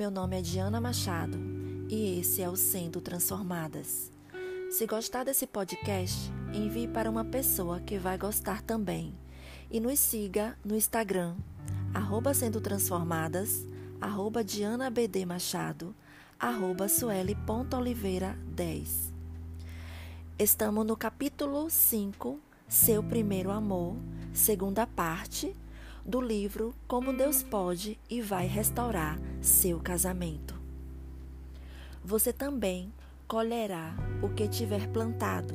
Meu nome é Diana Machado e esse é o Sendo Transformadas. Se gostar desse podcast, envie para uma pessoa que vai gostar também. E nos siga no Instagram, arroba Sendo Transformadas, arroba Diana BD Machado, arroba Sueli.oliveira 10. Estamos no capítulo 5, Seu Primeiro Amor, segunda parte, do livro Como Deus Pode e Vai Restaurar Seu Casamento. Você também colherá o que tiver plantado.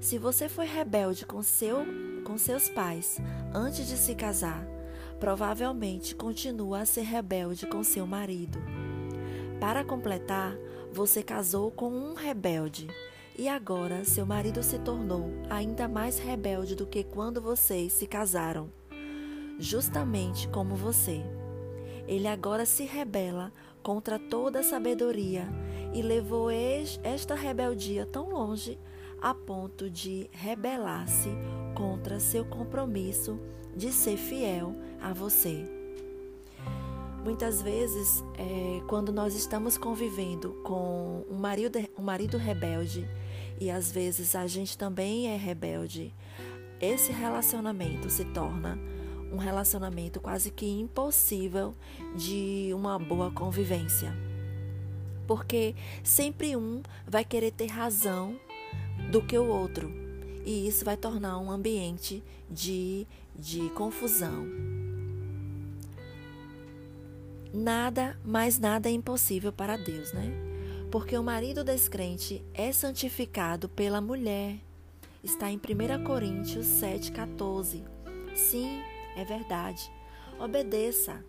Se você foi rebelde com, seu, com seus pais antes de se casar, provavelmente continua a ser rebelde com seu marido. Para completar, você casou com um rebelde e agora seu marido se tornou ainda mais rebelde do que quando vocês se casaram justamente como você. Ele agora se rebela contra toda a sabedoria e levou esta rebeldia tão longe a ponto de rebelar-se contra seu compromisso de ser fiel a você. Muitas vezes, é, quando nós estamos convivendo com um marido, um marido rebelde, e às vezes a gente também é rebelde, esse relacionamento se torna um relacionamento quase que impossível de uma boa convivência. Porque sempre um vai querer ter razão do que o outro, e isso vai tornar um ambiente de, de confusão. Nada, mais nada é impossível para Deus, né? Porque o marido descrente é santificado pela mulher. Está em 1 Coríntios 7,14. Sim, é verdade. Obedeça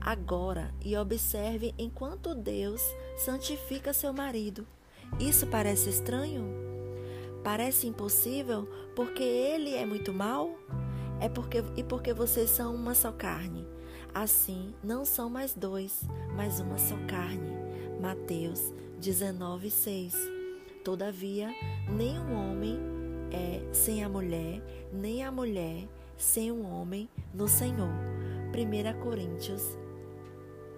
agora e observe enquanto Deus santifica seu marido. Isso parece estranho? Parece impossível porque ele é muito mal? É porque e porque vocês são uma só carne. Assim, não são mais dois, mas uma só carne. Mateus 19:6. Todavia, o homem é sem a mulher, nem a mulher sem um homem no Senhor. 1 Coríntios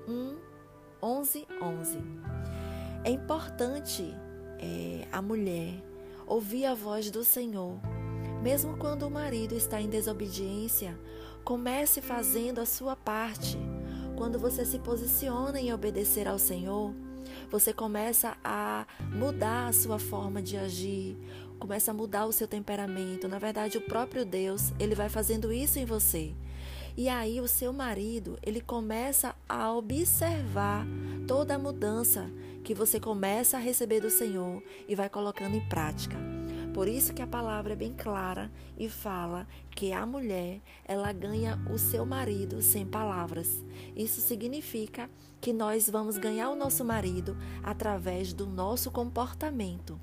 1, 11, 11. É importante é, a mulher ouvir a voz do Senhor. Mesmo quando o marido está em desobediência, comece fazendo a sua parte. Quando você se posiciona em obedecer ao Senhor, você começa a mudar a sua forma de agir, começa a mudar o seu temperamento. Na verdade, o próprio Deus, ele vai fazendo isso em você. E aí o seu marido, ele começa a observar toda a mudança que você começa a receber do Senhor e vai colocando em prática. Por isso que a palavra é bem clara e fala que a mulher, ela ganha o seu marido sem palavras. Isso significa que nós vamos ganhar o nosso marido através do nosso comportamento.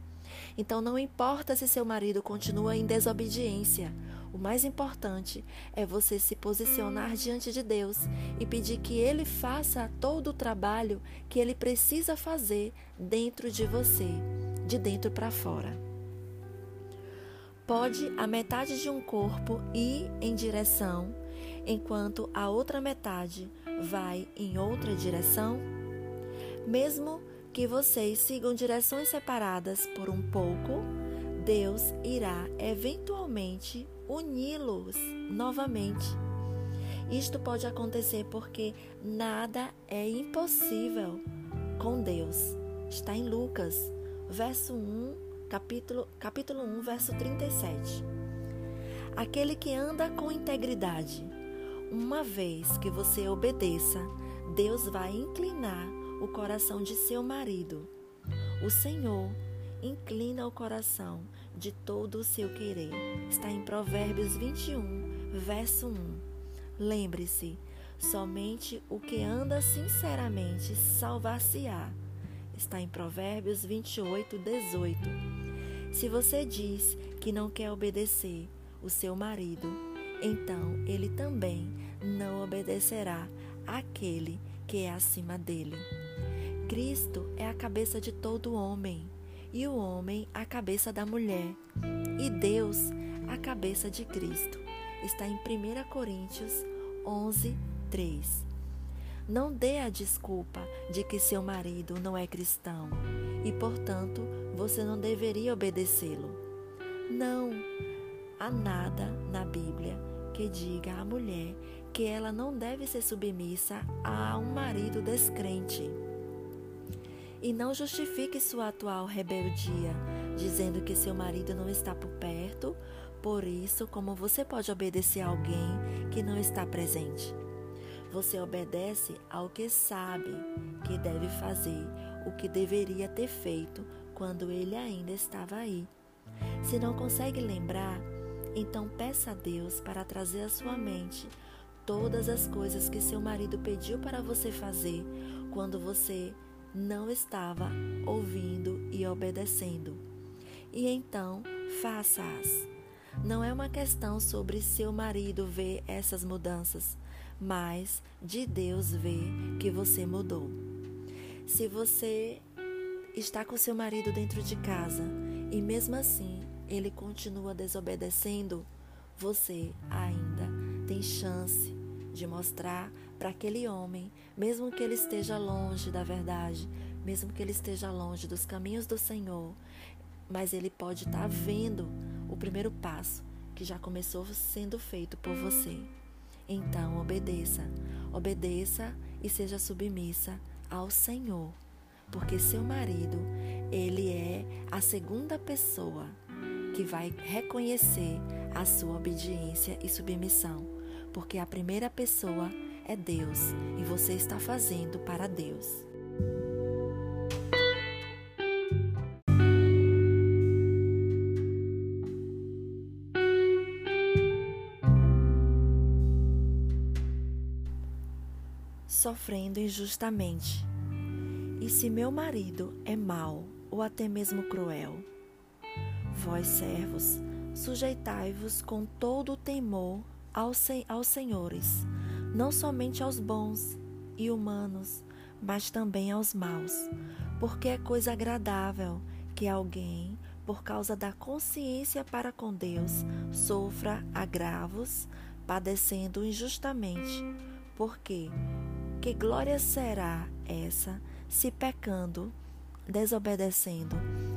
Então não importa se seu marido continua em desobediência, o mais importante é você se posicionar diante de Deus e pedir que Ele faça todo o trabalho que Ele precisa fazer dentro de você, de dentro para fora. Pode a metade de um corpo ir em direção, enquanto a outra metade vai em outra direção? Mesmo que vocês sigam direções separadas por um pouco, Deus irá eventualmente uni-los novamente. Isto pode acontecer porque nada é impossível com Deus. Está em Lucas, verso 1 capítulo, capítulo 1, verso 37. Aquele que anda com integridade, uma vez que você obedeça, Deus vai inclinar o coração de seu marido. O Senhor inclina o coração de todo o seu querer. Está em Provérbios 21, verso 1. Lembre-se, somente o que anda sinceramente salvar-se-á. Está em Provérbios 28, 18. Se você diz que não quer obedecer o seu marido, então ele também não obedecerá àquele que é acima dele. Cristo é a cabeça de todo homem, e o homem a cabeça da mulher, e Deus a cabeça de Cristo. Está em 1 Coríntios 11, 3. Não dê a desculpa de que seu marido não é cristão e, portanto, você não deveria obedecê-lo. Não há nada na Bíblia que diga à mulher que ela não deve ser submissa a um marido descrente. E não justifique sua atual rebeldia, dizendo que seu marido não está por perto, por isso, como você pode obedecer a alguém que não está presente? Você obedece ao que sabe que deve fazer, o que deveria ter feito quando ele ainda estava aí. Se não consegue lembrar, então peça a Deus para trazer à sua mente todas as coisas que seu marido pediu para você fazer quando você não estava ouvindo e obedecendo. E então, faça-as. Não é uma questão sobre seu marido ver essas mudanças, mas de Deus ver que você mudou. Se você está com seu marido dentro de casa e mesmo assim ele continua desobedecendo, você ainda tem chance de mostrar para aquele homem, mesmo que ele esteja longe da verdade, mesmo que ele esteja longe dos caminhos do Senhor, mas ele pode estar tá vendo o primeiro passo que já começou sendo feito por você. Então, obedeça, obedeça e seja submissa ao Senhor, porque seu marido, ele é a segunda pessoa que vai reconhecer a sua obediência e submissão, porque a primeira pessoa é Deus e você está fazendo para Deus. Sofrendo injustamente. E se meu marido é mau ou até mesmo cruel, Vós, servos, sujeitai-vos com todo o temor aos, aos senhores, não somente aos bons e humanos, mas também aos maus, porque é coisa agradável que alguém, por causa da consciência para com Deus, sofra agravos, padecendo injustamente. Porque que glória será essa se pecando, desobedecendo,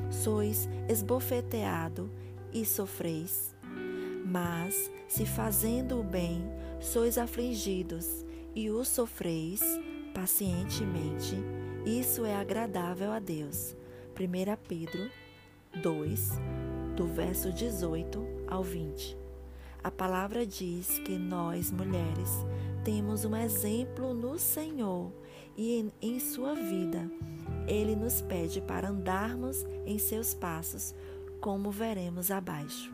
sois esbofeteado e sofreis. Mas, se fazendo o bem, sois afligidos e o sofreis pacientemente, isso é agradável a Deus. 1 Pedro 2, do verso 18 ao 20. A palavra diz que nós, mulheres, temos um exemplo no Senhor e em, em sua vida ele nos pede para andarmos em seus passos, como veremos abaixo.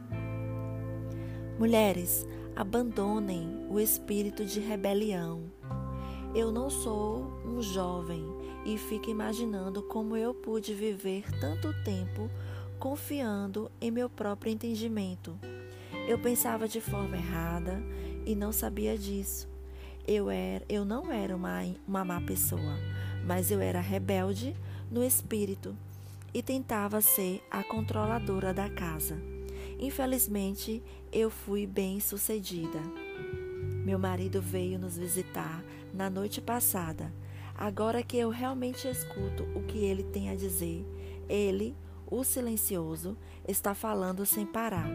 Mulheres, abandonem o espírito de rebelião. Eu não sou um jovem e fico imaginando como eu pude viver tanto tempo confiando em meu próprio entendimento. Eu pensava de forma errada e não sabia disso. Eu, era, eu não era uma, uma má pessoa, mas eu era rebelde no espírito e tentava ser a controladora da casa. Infelizmente, eu fui bem sucedida. Meu marido veio nos visitar na noite passada. Agora que eu realmente escuto o que ele tem a dizer, ele, o silencioso, está falando sem parar.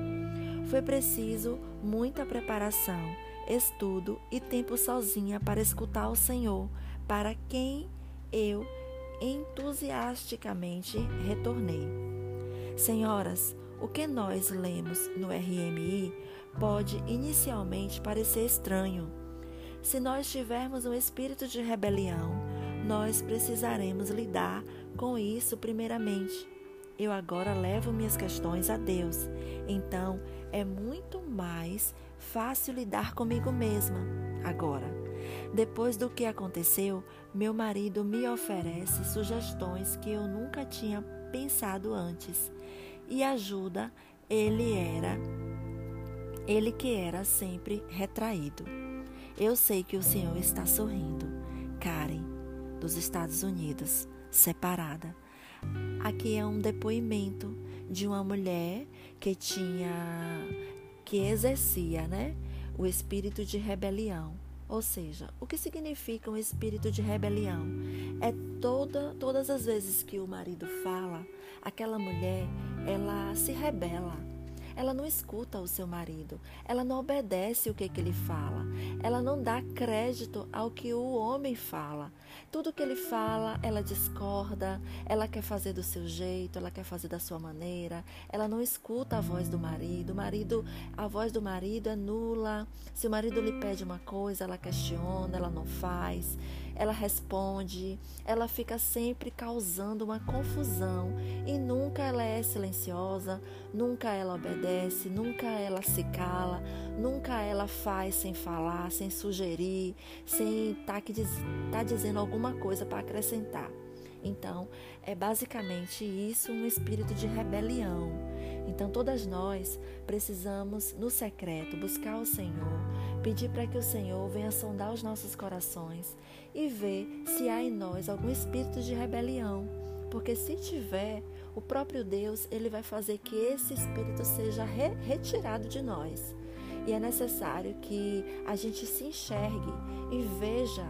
Foi preciso muita preparação, estudo e tempo sozinha para escutar o Senhor, para quem eu entusiasticamente retornei. Senhoras, o que nós lemos no RMI pode inicialmente parecer estranho. Se nós tivermos um espírito de rebelião, nós precisaremos lidar com isso primeiramente. Eu agora levo minhas questões a Deus, então é muito mais fácil lidar comigo mesma agora. Depois do que aconteceu, meu marido me oferece sugestões que eu nunca tinha pensado antes. E ajuda, ele era ele que era sempre retraído. Eu sei que o Senhor está sorrindo. Karen, dos Estados Unidos, separada. Aqui é um depoimento de uma mulher que tinha que exercia, né, o espírito de rebelião Ou seja, o que significa um espírito de rebelião? É toda, todas as vezes que o marido fala, aquela mulher, ela se rebela ela não escuta o seu marido, ela não obedece o que, que ele fala, ela não dá crédito ao que o homem fala. Tudo que ele fala, ela discorda, ela quer fazer do seu jeito, ela quer fazer da sua maneira, ela não escuta a voz do marido. O marido, a voz do marido é nula. Se o marido lhe pede uma coisa, ela questiona, ela não faz ela responde, ela fica sempre causando uma confusão e nunca ela é silenciosa, nunca ela obedece, nunca ela se cala, nunca ela faz sem falar, sem sugerir, sem estar tá, tá dizendo alguma coisa para acrescentar. Então, é basicamente isso um espírito de rebelião. Então, todas nós precisamos, no secreto, buscar o Senhor, pedir para que o Senhor venha sondar os nossos corações e ver se há em nós algum espírito de rebelião. Porque se tiver, o próprio Deus ele vai fazer que esse espírito seja re retirado de nós. E é necessário que a gente se enxergue e veja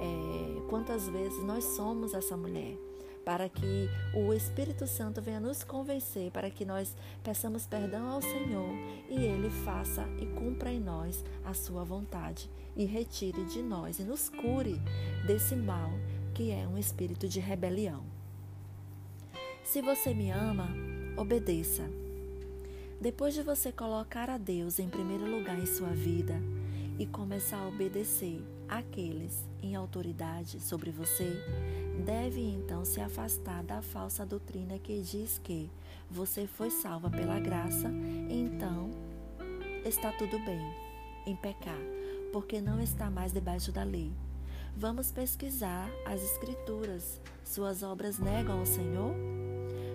é, quantas vezes nós somos essa mulher para que o Espírito Santo venha nos convencer, para que nós peçamos perdão ao Senhor e Ele faça e cumpra em nós a sua vontade e retire de nós e nos cure desse mal que é um espírito de rebelião. Se você me ama, obedeça. Depois de você colocar a Deus em primeiro lugar em sua vida e começar a obedecer aqueles em autoridade sobre você, deve então se afastar da falsa doutrina que diz que você foi salva pela graça, então está tudo bem em pecar, porque não está mais debaixo da lei. Vamos pesquisar as Escrituras. Suas obras negam o Senhor?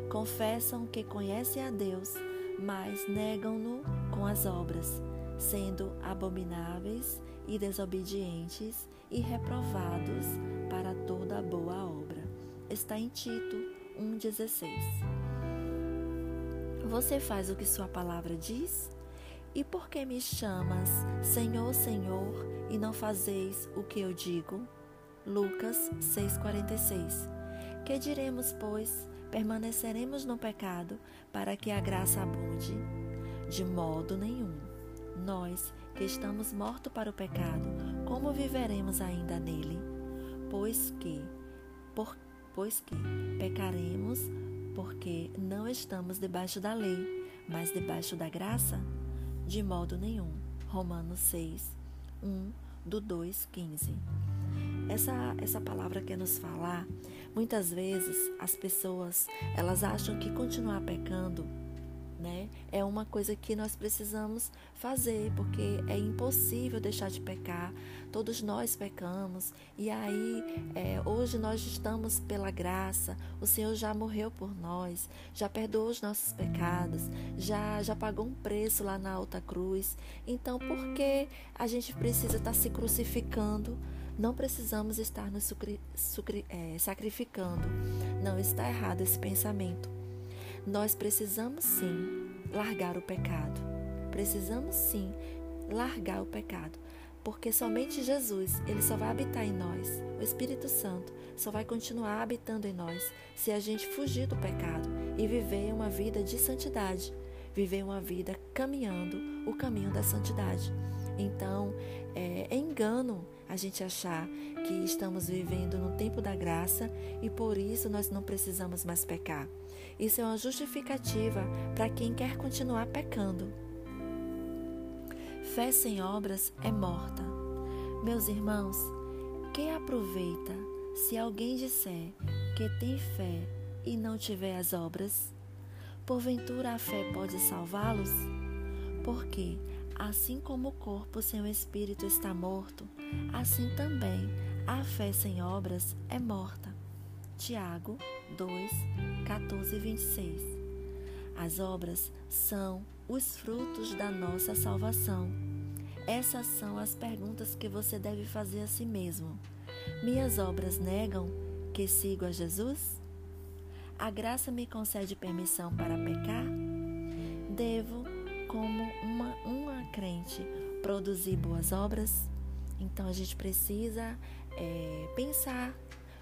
Confessam que conhecem a Deus, mas negam-no com as obras, sendo abomináveis e desobedientes e reprovados para toda boa obra. Está em Tito 1,16. Você faz o que sua palavra diz? E por que me chamas Senhor, Senhor, e não fazeis o que eu digo? Lucas 6,46. Que diremos, pois? Permaneceremos no pecado para que a graça abunde? De modo nenhum. Nós que estamos mortos para o pecado, como viveremos ainda nele? Pois que, por, pois que pecaremos porque não estamos debaixo da lei, mas debaixo da graça? De modo nenhum. Romanos 6, 1 do 2, 15. Essa, essa palavra quer nos falar, muitas vezes as pessoas, elas acham que continuar pecando né? É uma coisa que nós precisamos fazer, porque é impossível deixar de pecar. Todos nós pecamos e aí é, hoje nós estamos pela graça. O Senhor já morreu por nós, já perdoou os nossos pecados, já já pagou um preço lá na alta cruz. Então, por que a gente precisa estar se crucificando? Não precisamos estar nos sucri, sucri, é, sacrificando. Não está errado esse pensamento. Nós precisamos sim largar o pecado. Precisamos sim largar o pecado, porque somente Jesus, ele só vai habitar em nós. O Espírito Santo só vai continuar habitando em nós se a gente fugir do pecado e viver uma vida de santidade, viver uma vida caminhando o caminho da santidade. Então, é, é engano a gente achar que estamos vivendo no tempo da graça e por isso nós não precisamos mais pecar. Isso é uma justificativa para quem quer continuar pecando. Fé sem obras é morta. Meus irmãos, quem aproveita se alguém disser que tem fé e não tiver as obras? Porventura a fé pode salvá-los? Porque, assim como o corpo sem o espírito está morto, assim também a fé sem obras é morta. Tiago 2, 14 e 26. As obras são os frutos da nossa salvação. Essas são as perguntas que você deve fazer a si mesmo. Minhas obras negam que sigo a Jesus? A graça me concede permissão para pecar? Devo, como uma, uma crente, produzir boas obras? Então a gente precisa é, pensar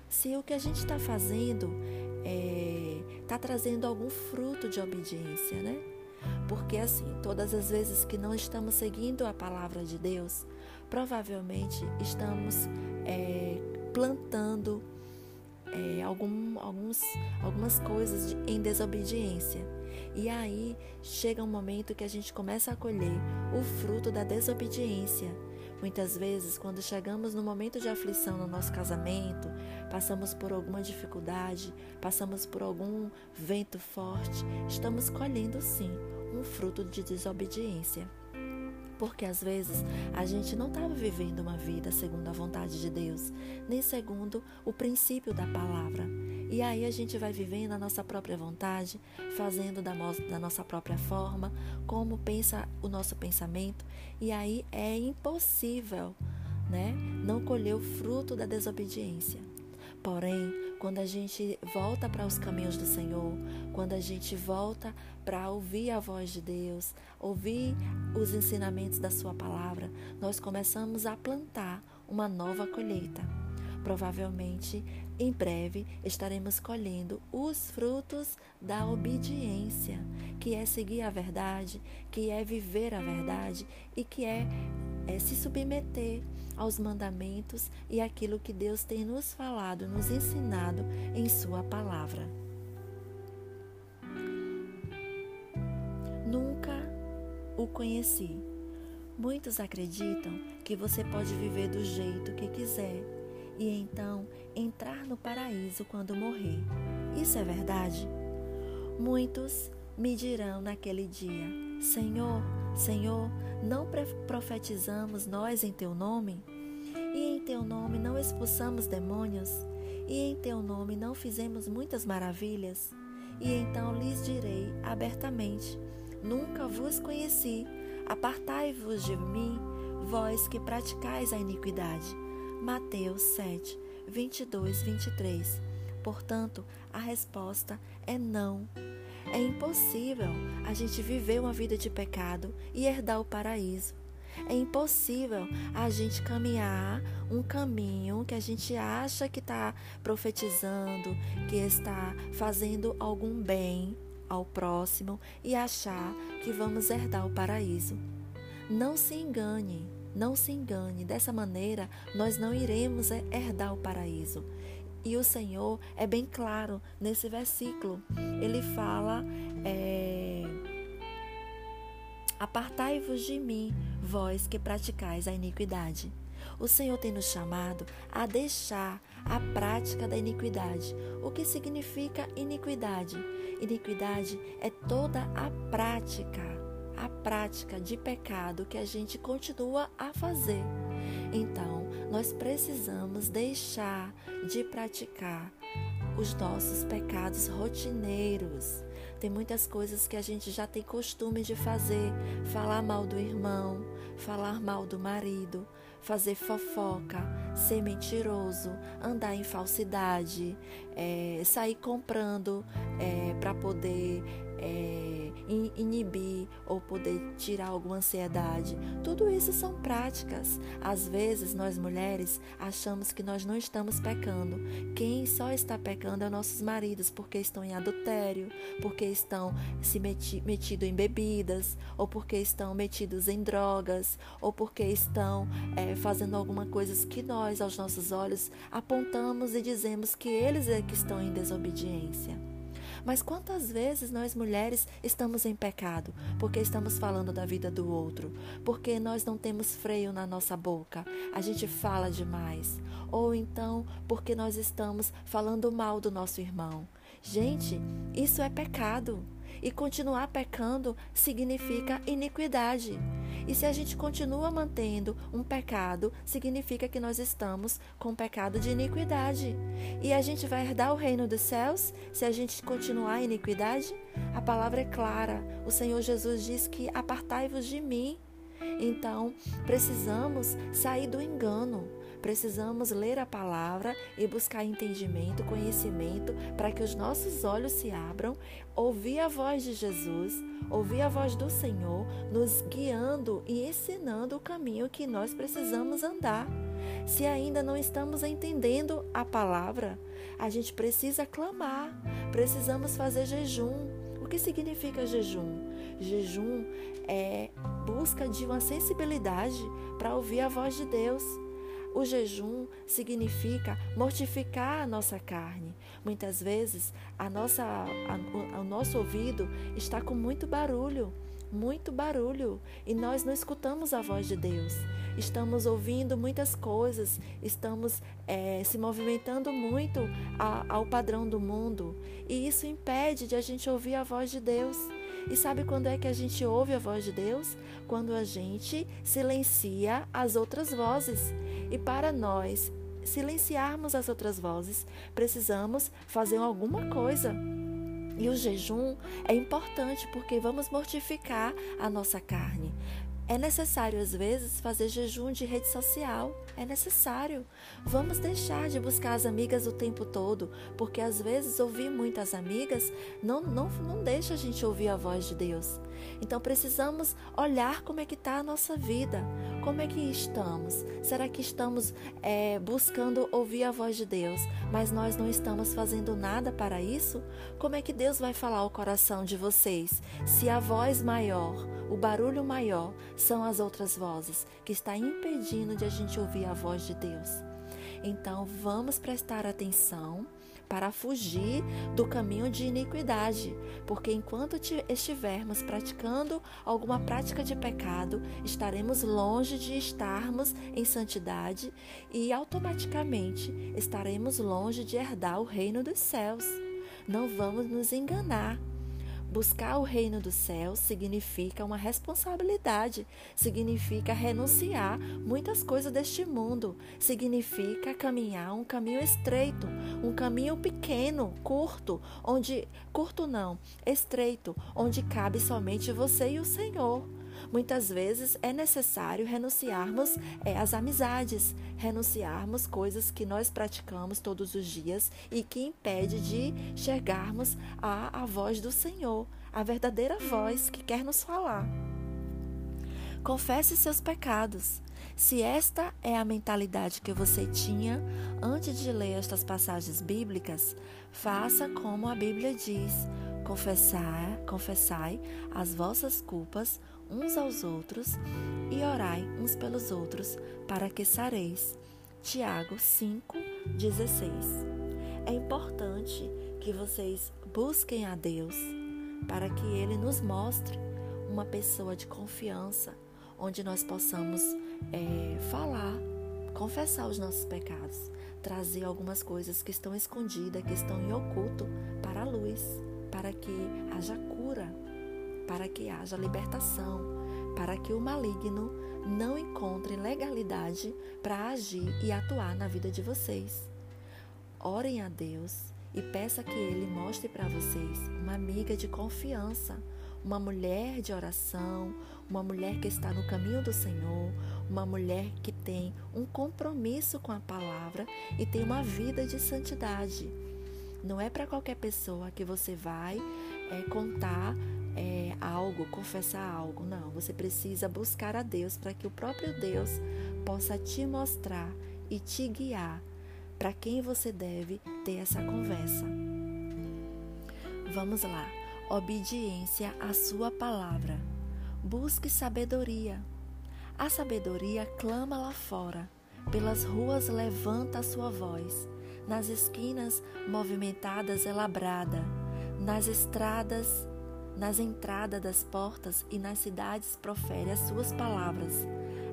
se o que a gente está fazendo está é, trazendo algum fruto de obediência, né? Porque assim, todas as vezes que não estamos seguindo a palavra de Deus, provavelmente estamos é, plantando é, algum, alguns, algumas coisas de, em desobediência. E aí chega um momento que a gente começa a colher o fruto da desobediência. Muitas vezes, quando chegamos no momento de aflição no nosso casamento, passamos por alguma dificuldade, passamos por algum vento forte, estamos colhendo sim um fruto de desobediência. Porque às vezes a gente não estava vivendo uma vida segundo a vontade de Deus, nem segundo o princípio da palavra. E aí a gente vai vivendo a nossa própria vontade, fazendo da, da nossa própria forma, como pensa o nosso pensamento, e aí é impossível né, não colher o fruto da desobediência. Porém, quando a gente volta para os caminhos do Senhor, quando a gente volta para ouvir a voz de Deus, ouvir os ensinamentos da Sua palavra, nós começamos a plantar uma nova colheita. Provavelmente, em breve, estaremos colhendo os frutos da obediência, que é seguir a verdade, que é viver a verdade e que é, é se submeter aos mandamentos e aquilo que Deus tem nos falado, nos ensinado em Sua palavra. Nunca o conheci. Muitos acreditam que você pode viver do jeito que quiser e então entrar no paraíso quando morrer. Isso é verdade? Muitos me dirão naquele dia: Senhor, Senhor, não profetizamos nós em teu nome? E em teu nome não expulsamos demônios? E em teu nome não fizemos muitas maravilhas? E então lhes direi abertamente: Nunca vos conheci. Apartai-vos de mim, vós que praticais a iniquidade. Mateus 7, 22, 23. Portanto, a resposta é não. É impossível a gente viver uma vida de pecado e herdar o paraíso. É impossível a gente caminhar um caminho que a gente acha que está profetizando, que está fazendo algum bem ao próximo e achar que vamos herdar o paraíso. Não se engane, não se engane. Dessa maneira, nós não iremos herdar o paraíso. E o Senhor é bem claro nesse versículo. Ele fala: é, Apartai-vos de mim, vós que praticais a iniquidade. O Senhor tem nos chamado a deixar a prática da iniquidade. O que significa iniquidade? Iniquidade é toda a prática, a prática de pecado que a gente continua a fazer. Então, nós precisamos deixar de praticar os nossos pecados rotineiros. Tem muitas coisas que a gente já tem costume de fazer: falar mal do irmão, falar mal do marido, fazer fofoca, ser mentiroso, andar em falsidade, é, sair comprando é, para poder é, inibir ou poder tirar alguma ansiedade. Tudo isso são práticas. Às vezes, nós mulheres achamos que nós não estamos pecando. Quem só está pecando é nossos maridos, porque estão em adultério, porque estão se meti metidos em bebidas, ou porque estão metidos em drogas, ou porque estão é, fazendo alguma coisa que nós, aos nossos olhos, apontamos e dizemos que eles é que estão em desobediência. Mas quantas vezes nós mulheres estamos em pecado porque estamos falando da vida do outro, porque nós não temos freio na nossa boca, a gente fala demais, ou então porque nós estamos falando mal do nosso irmão. Gente, isso é pecado. E continuar pecando significa iniquidade. E se a gente continua mantendo um pecado, significa que nós estamos com um pecado de iniquidade. E a gente vai herdar o reino dos céus se a gente continuar em iniquidade? A palavra é clara. O Senhor Jesus diz que apartai-vos de mim. Então, precisamos sair do engano Precisamos ler a palavra e buscar entendimento, conhecimento, para que os nossos olhos se abram, ouvir a voz de Jesus, ouvir a voz do Senhor, nos guiando e ensinando o caminho que nós precisamos andar. Se ainda não estamos entendendo a palavra, a gente precisa clamar, precisamos fazer jejum. O que significa jejum? Jejum é busca de uma sensibilidade para ouvir a voz de Deus. O jejum significa mortificar a nossa carne. Muitas vezes a nossa, a, o nosso ouvido está com muito barulho, muito barulho, e nós não escutamos a voz de Deus. Estamos ouvindo muitas coisas, estamos é, se movimentando muito a, ao padrão do mundo, e isso impede de a gente ouvir a voz de Deus. E sabe quando é que a gente ouve a voz de Deus? Quando a gente silencia as outras vozes. E para nós silenciarmos as outras vozes, precisamos fazer alguma coisa. E o jejum é importante porque vamos mortificar a nossa carne. É necessário, às vezes, fazer jejum de rede social. É necessário. Vamos deixar de buscar as amigas o tempo todo, porque às vezes ouvir muitas amigas não, não, não deixa a gente ouvir a voz de Deus. Então precisamos olhar como é que está a nossa vida, como é que estamos. Será que estamos é, buscando ouvir a voz de Deus, mas nós não estamos fazendo nada para isso? Como é que Deus vai falar ao coração de vocês se a voz maior, o barulho maior, são as outras vozes que está impedindo de a gente ouvir a voz de Deus? Então vamos prestar atenção para fugir do caminho de iniquidade, porque enquanto estivermos praticando alguma prática de pecado, estaremos longe de estarmos em santidade e automaticamente estaremos longe de herdar o reino dos céus. Não vamos nos enganar. Buscar o reino dos céus significa uma responsabilidade, significa renunciar muitas coisas deste mundo, significa caminhar um caminho estreito, um caminho pequeno, curto, onde curto não, estreito, onde cabe somente você e o Senhor. Muitas vezes é necessário renunciarmos é, às amizades, renunciarmos coisas que nós praticamos todos os dias e que impede de chegarmos à, à voz do Senhor, a verdadeira voz que quer nos falar. Confesse seus pecados. Se esta é a mentalidade que você tinha antes de ler estas passagens bíblicas, faça como a Bíblia diz: confessar, confessai as vossas culpas uns aos outros e orai uns pelos outros para que sareis. Tiago 5:16. É importante que vocês busquem a Deus para que ele nos mostre uma pessoa de confiança onde nós possamos é, falar, confessar os nossos pecados, trazer algumas coisas que estão escondidas, que estão em oculto para a luz, para que haja cura, para que haja libertação, para que o maligno não encontre legalidade para agir e atuar na vida de vocês. Orem a Deus e peça que Ele mostre para vocês uma amiga de confiança, uma mulher de oração, uma mulher que está no caminho do Senhor, uma mulher que tem um compromisso com a palavra e tem uma vida de santidade. Não é para qualquer pessoa que você vai é, contar é, algo, confessar algo. Não, você precisa buscar a Deus para que o próprio Deus possa te mostrar e te guiar para quem você deve ter essa conversa. Vamos lá. Obediência à Sua palavra. Busque sabedoria. A sabedoria clama lá fora. Pelas ruas levanta a sua voz. Nas esquinas movimentadas é labrada. Nas estradas, nas entradas das portas e nas cidades profere as suas palavras.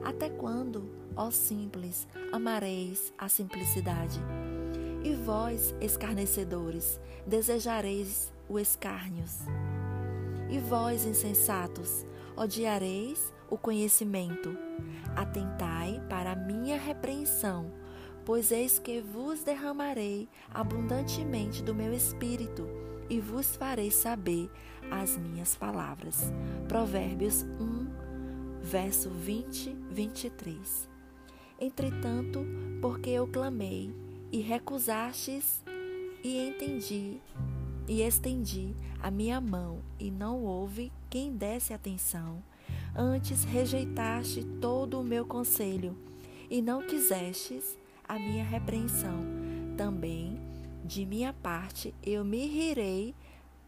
Até quando, ó simples, amareis a simplicidade? E vós, escarnecedores, desejareis o escárnios. E vós, insensatos, odiareis o conhecimento. Atentai para a minha repreensão, pois eis que vos derramarei abundantemente do meu espírito e vos farei saber as minhas palavras. Provérbios 1, verso 20, 23. Entretanto, porque eu clamei e recusastes, e entendi e estendi a minha mão, e não houve quem desse atenção. Antes rejeitaste todo o meu conselho, e não quisestes a minha repreensão. Também, de minha parte, eu me rirei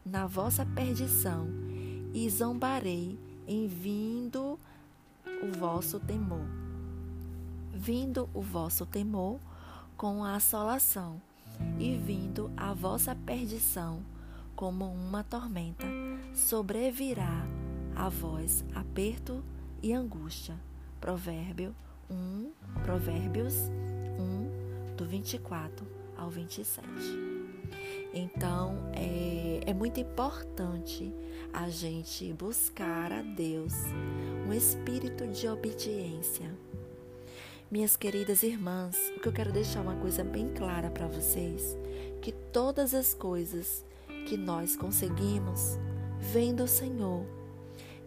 na vossa perdição, e zombarei em vindo o vosso temor. Vindo o vosso temor com a assolação, e vindo a vossa perdição como uma tormenta, sobrevirá a vós aperto e angústia. Provérbio 1, Provérbios 1, do 24 ao 27. Então, é, é muito importante a gente buscar a Deus um espírito de obediência. Minhas queridas irmãs, o que eu quero deixar uma coisa bem clara para vocês, que todas as coisas que nós conseguimos vêm do Senhor.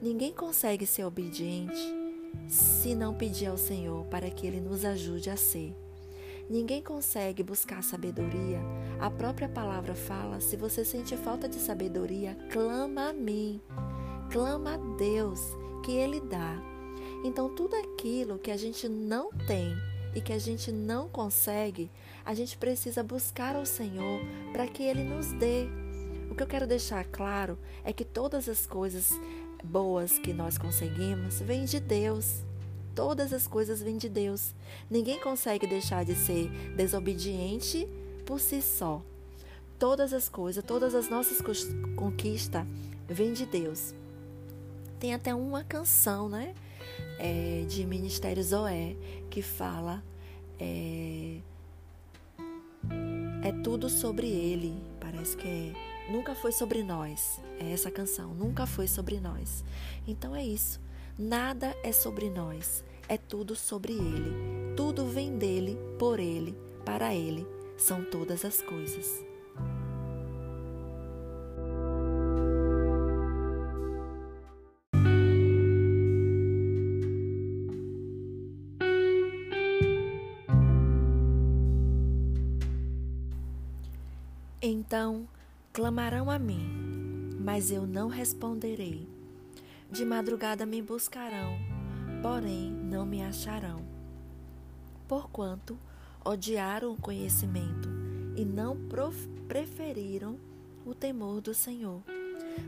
Ninguém consegue ser obediente se não pedir ao Senhor para que Ele nos ajude a ser. Ninguém consegue buscar sabedoria. A própria palavra fala: se você sente falta de sabedoria, clama a mim, clama a Deus, que Ele dá. Então, tudo aquilo que a gente não tem e que a gente não consegue, a gente precisa buscar ao Senhor para que Ele nos dê. O que eu quero deixar claro é que todas as coisas boas que nós conseguimos vêm de Deus. Todas as coisas vêm de Deus. Ninguém consegue deixar de ser desobediente por si só. Todas as coisas, todas as nossas conquistas vêm de Deus. Tem até uma canção, né? É, de Ministério Zoé que fala é, é tudo sobre ele. Parece que é nunca foi sobre nós. É essa canção, nunca foi sobre nós. Então é isso. Nada é sobre nós, é tudo sobre ele. Tudo vem dele, por ele, para ele. São todas as coisas. Então clamarão a mim, mas eu não responderei. De madrugada me buscarão, porém não me acharão. Porquanto odiaram o conhecimento e não preferiram o temor do Senhor.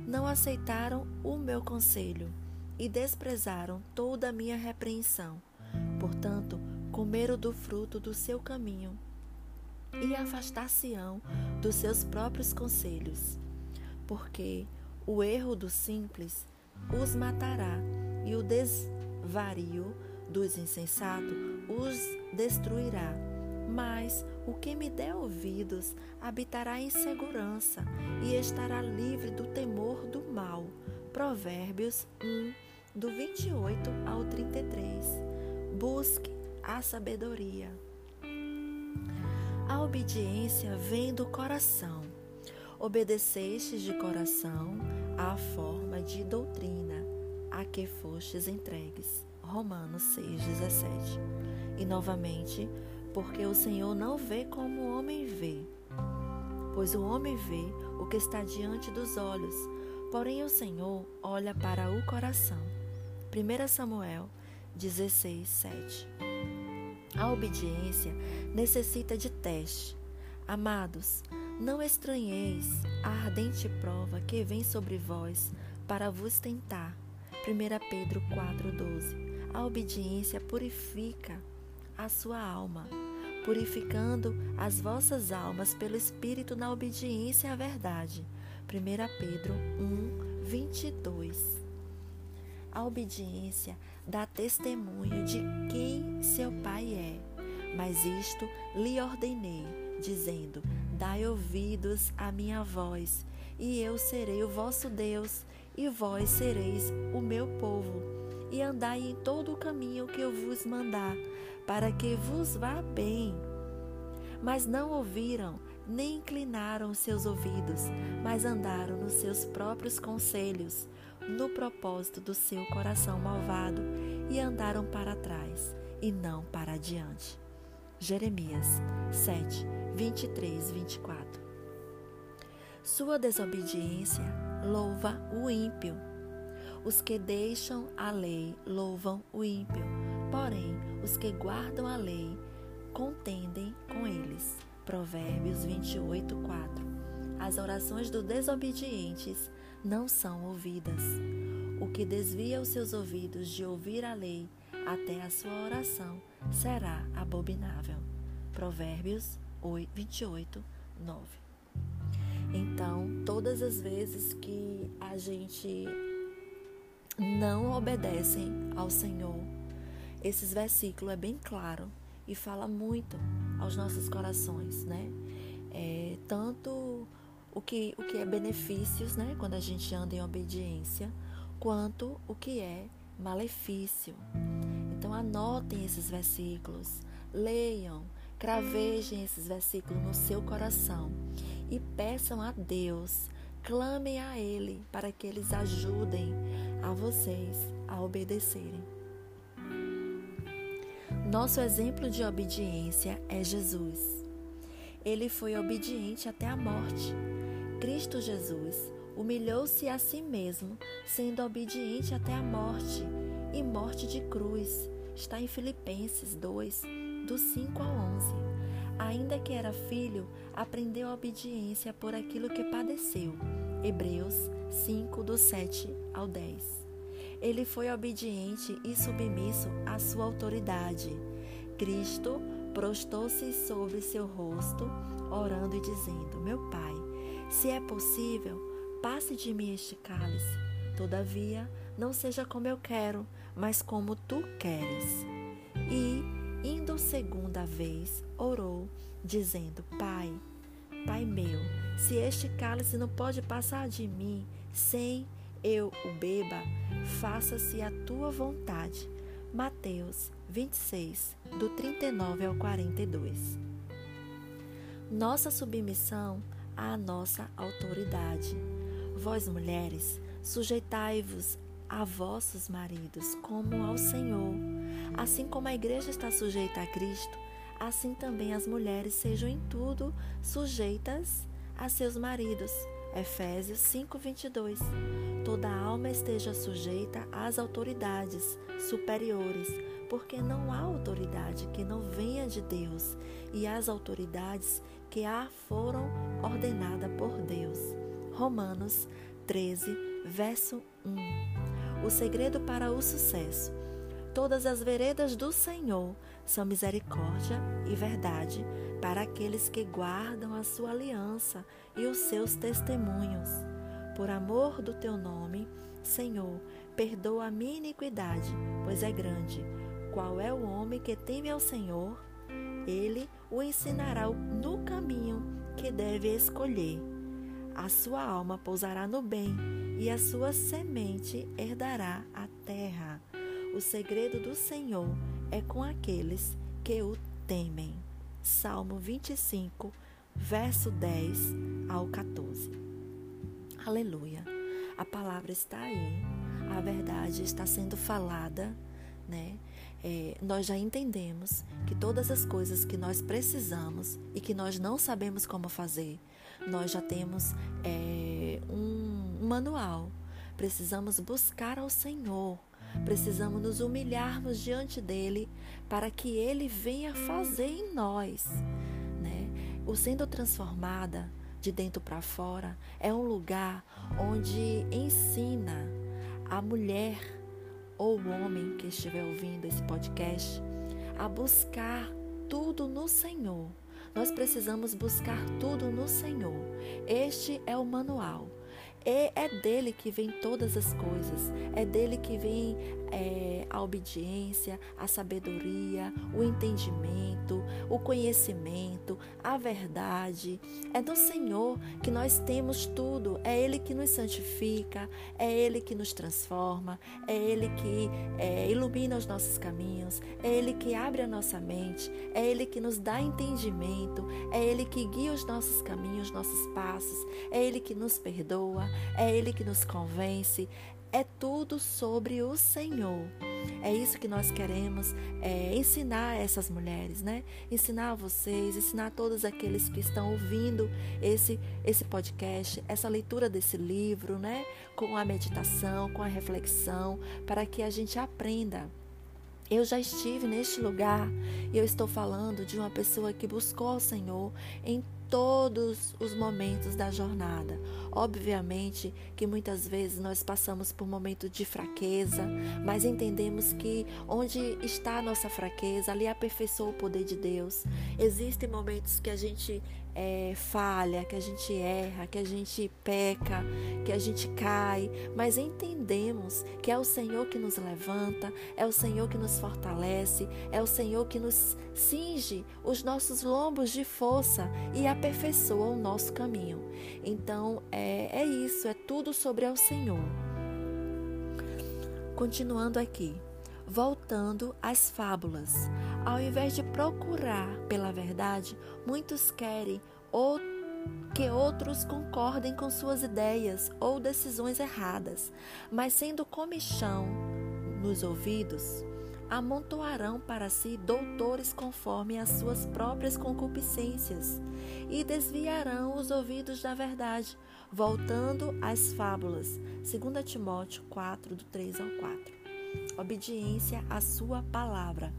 Não aceitaram o meu conselho e desprezaram toda a minha repreensão. Portanto, comeram do fruto do seu caminho e afastar-se-ão dos seus próprios conselhos, porque o erro do simples os matará e o desvario dos insensatos os destruirá. Mas o que me der ouvidos habitará em segurança e estará livre do temor do mal. Provérbios 1, do 28 ao 33. Busque a sabedoria. A obediência vem do coração. Obedecestes de coração à forma de doutrina a que fostes entregues. Romanos 6,17. E novamente, porque o Senhor não vê como o homem vê. Pois o homem vê o que está diante dos olhos, porém o Senhor olha para o coração. 1 Samuel 16, 7. A obediência necessita de teste. Amados, não estranheis a ardente prova que vem sobre vós para vos tentar. 1 Pedro 4,12 A obediência purifica a sua alma, purificando as vossas almas pelo Espírito na obediência à verdade. 1 Pedro 1, 22 a obediência dá testemunho de quem seu pai é. Mas isto lhe ordenei, dizendo: Dai ouvidos à minha voz, e eu serei o vosso Deus, e vós sereis o meu povo. E andai em todo o caminho que eu vos mandar, para que vos vá bem. Mas não ouviram, nem inclinaram seus ouvidos, mas andaram nos seus próprios conselhos no propósito do seu coração malvado e andaram para trás e não para adiante. Jeremias 7, 23 24. Sua desobediência louva o ímpio. Os que deixam a lei louvam o ímpio, porém, os que guardam a lei contendem com eles. Provérbios 28, 4. As orações dos desobedientes não são ouvidas. O que desvia os seus ouvidos de ouvir a lei até a sua oração será abominável. Provérbios 28, 9. Então, todas as vezes que a gente não obedece ao Senhor, esses versículos é bem claro e fala muito aos nossos corações, né? É, tanto o que, o que é benefícios, né? Quando a gente anda em obediência, quanto o que é malefício. Então anotem esses versículos, leiam, cravejem esses versículos no seu coração e peçam a Deus, clamem a Ele para que eles ajudem a vocês a obedecerem. Nosso exemplo de obediência é Jesus. Ele foi obediente até a morte. Cristo Jesus humilhou-se a si mesmo, sendo obediente até a morte e morte de cruz. Está em Filipenses 2, do 5 ao 11. Ainda que era filho, aprendeu a obediência por aquilo que padeceu. Hebreus 5, do 7 ao 10. Ele foi obediente e submisso à sua autoridade. Cristo prostou-se sobre seu rosto, orando e dizendo: Meu Pai, se é possível, passe de mim este cálice. Todavia, não seja como eu quero, mas como tu queres. E, indo segunda vez, orou, dizendo: Pai, Pai meu, se este cálice não pode passar de mim sem eu o beba, faça-se a tua vontade. Mateus 26, do 39 ao 42. Nossa submissão à nossa autoridade. Vós, mulheres, sujeitai-vos a vossos maridos como ao Senhor. Assim como a igreja está sujeita a Cristo, assim também as mulheres sejam em tudo sujeitas a seus maridos. Efésios 5:22. Toda alma esteja sujeita às autoridades superiores, porque não há autoridade que não venha de Deus, e as autoridades que a foram ordenadas por Deus. Romanos 13, verso 1. O segredo para o sucesso. Todas as veredas do Senhor são misericórdia e verdade para aqueles que guardam a sua aliança e os seus testemunhos. Por amor do teu nome, Senhor, perdoa a minha iniquidade, pois é grande. Qual é o homem que teme ao Senhor? Ele o ensinará no caminho que deve escolher. A sua alma pousará no bem e a sua semente herdará a terra. O segredo do Senhor é com aqueles que o temem. Salmo 25, verso 10 ao 14. Aleluia. A palavra está aí, a verdade está sendo falada, né? É, nós já entendemos que todas as coisas que nós precisamos e que nós não sabemos como fazer, nós já temos é, um, um manual. Precisamos buscar ao Senhor, precisamos nos humilharmos diante dele para que ele venha fazer em nós. Né? O sendo transformada de dentro para fora é um lugar onde ensina a mulher ou o homem que estiver ouvindo esse podcast a buscar tudo no Senhor nós precisamos buscar tudo no Senhor. Este é o manual. E é dele que vem todas as coisas, é dele que vem é, a obediência, a sabedoria, o entendimento, o conhecimento, a verdade. É do Senhor que nós temos tudo, é Ele que nos santifica, é Ele que nos transforma, é Ele que é, ilumina os nossos caminhos, é Ele que abre a nossa mente, é Ele que nos dá entendimento, é Ele que guia os nossos caminhos, nossos passos, é Ele que nos perdoa é Ele que nos convence, é tudo sobre o Senhor. É isso que nós queremos é, ensinar essas mulheres, né? Ensinar vocês, ensinar todos aqueles que estão ouvindo esse, esse podcast, essa leitura desse livro, né? Com a meditação, com a reflexão, para que a gente aprenda eu já estive neste lugar e eu estou falando de uma pessoa que buscou o Senhor em todos os momentos da jornada. Obviamente que muitas vezes nós passamos por momentos de fraqueza, mas entendemos que onde está a nossa fraqueza, ali aperfeiçoa o poder de Deus. Existem momentos que a gente é, falha, que a gente erra, que a gente peca, que a gente cai, mas entendemos que é o Senhor que nos levanta, é o Senhor que nos fortalece, é o Senhor que nos cinge os nossos lombos de força e aperfeiçoa o nosso caminho. Então é, é isso, é tudo sobre o Senhor. Continuando aqui voltando às fábulas. Ao invés de procurar pela verdade, muitos querem ou que outros concordem com suas ideias ou decisões erradas, mas sendo comichão nos ouvidos, amontoarão para si doutores conforme as suas próprias concupiscências e desviarão os ouvidos da verdade, voltando às fábulas. 2 Timóteo 4, do 3 ao 4 obediência à sua palavra.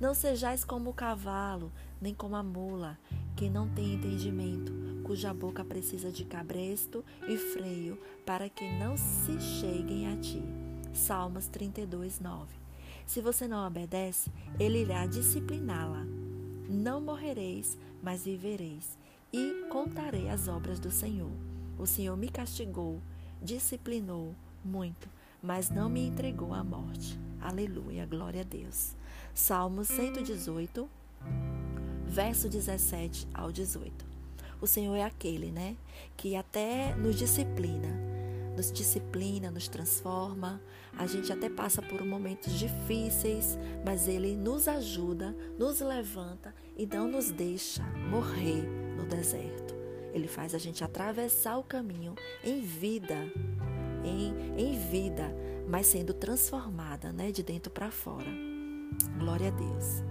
Não sejais como o cavalo, nem como a mula, que não tem entendimento, cuja boca precisa de cabresto e freio, para que não se cheguem a ti. Salmos 32, 9. Se você não obedece, ele irá discipliná-la. Não morrereis, mas vivereis, e contarei as obras do Senhor. O Senhor me castigou, disciplinou muito, mas não me entregou à morte. Aleluia, glória a Deus. Salmo 118, verso 17 ao 18. O Senhor é aquele, né, que até nos disciplina, nos disciplina, nos transforma. A gente até passa por momentos difíceis, mas Ele nos ajuda, nos levanta e não nos deixa morrer no deserto. Ele faz a gente atravessar o caminho em vida em, em vida, mas sendo transformada né, de dentro para fora. Glória a Deus.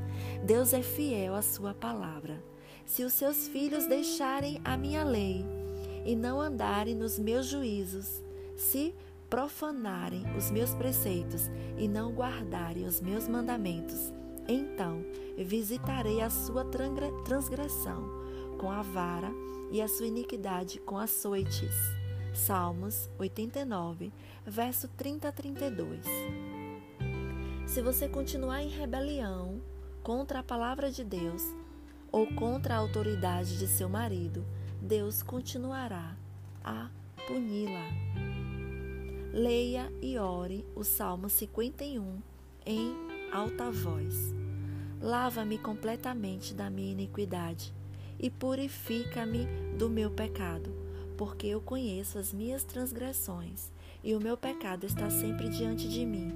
Deus é fiel à sua palavra. Se os seus filhos deixarem a minha lei e não andarem nos meus juízos, se profanarem os meus preceitos e não guardarem os meus mandamentos, então visitarei a sua transgressão com a vara e a sua iniquidade com açoites. Salmos 89, verso 30 a 32. Se você continuar em rebelião contra a palavra de Deus ou contra a autoridade de seu marido, Deus continuará a puni-la. Leia e ore o Salmo 51 em alta voz. Lava-me completamente da minha iniquidade e purifica-me do meu pecado porque eu conheço as minhas transgressões e o meu pecado está sempre diante de mim.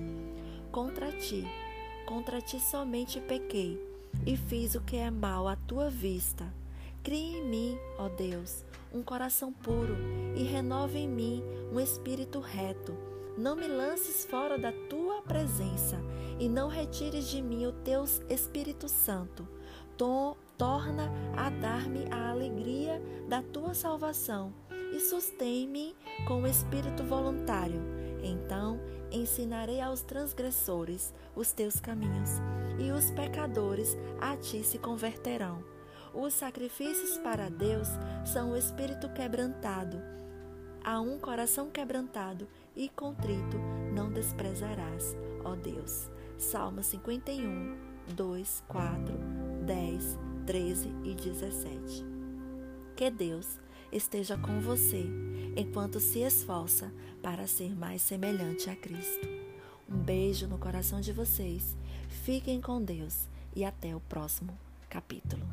Contra ti, contra ti somente pequei e fiz o que é mal à tua vista. Crie em mim, ó Deus, um coração puro e renova em mim um espírito reto. Não me lances fora da tua presença e não retires de mim o teu Espírito Santo. Torna a dar-me a alegria da tua salvação e sustém-me com o espírito voluntário. Então ensinarei aos transgressores os teus caminhos, e os pecadores a ti se converterão. Os sacrifícios para Deus são o espírito quebrantado. A um coração quebrantado e contrito não desprezarás, ó Deus. Salmo 51, 2, 4, 10, 13 e 17. Que Deus esteja com você enquanto se esforça para ser mais semelhante a Cristo. Um beijo no coração de vocês. Fiquem com Deus e até o próximo capítulo.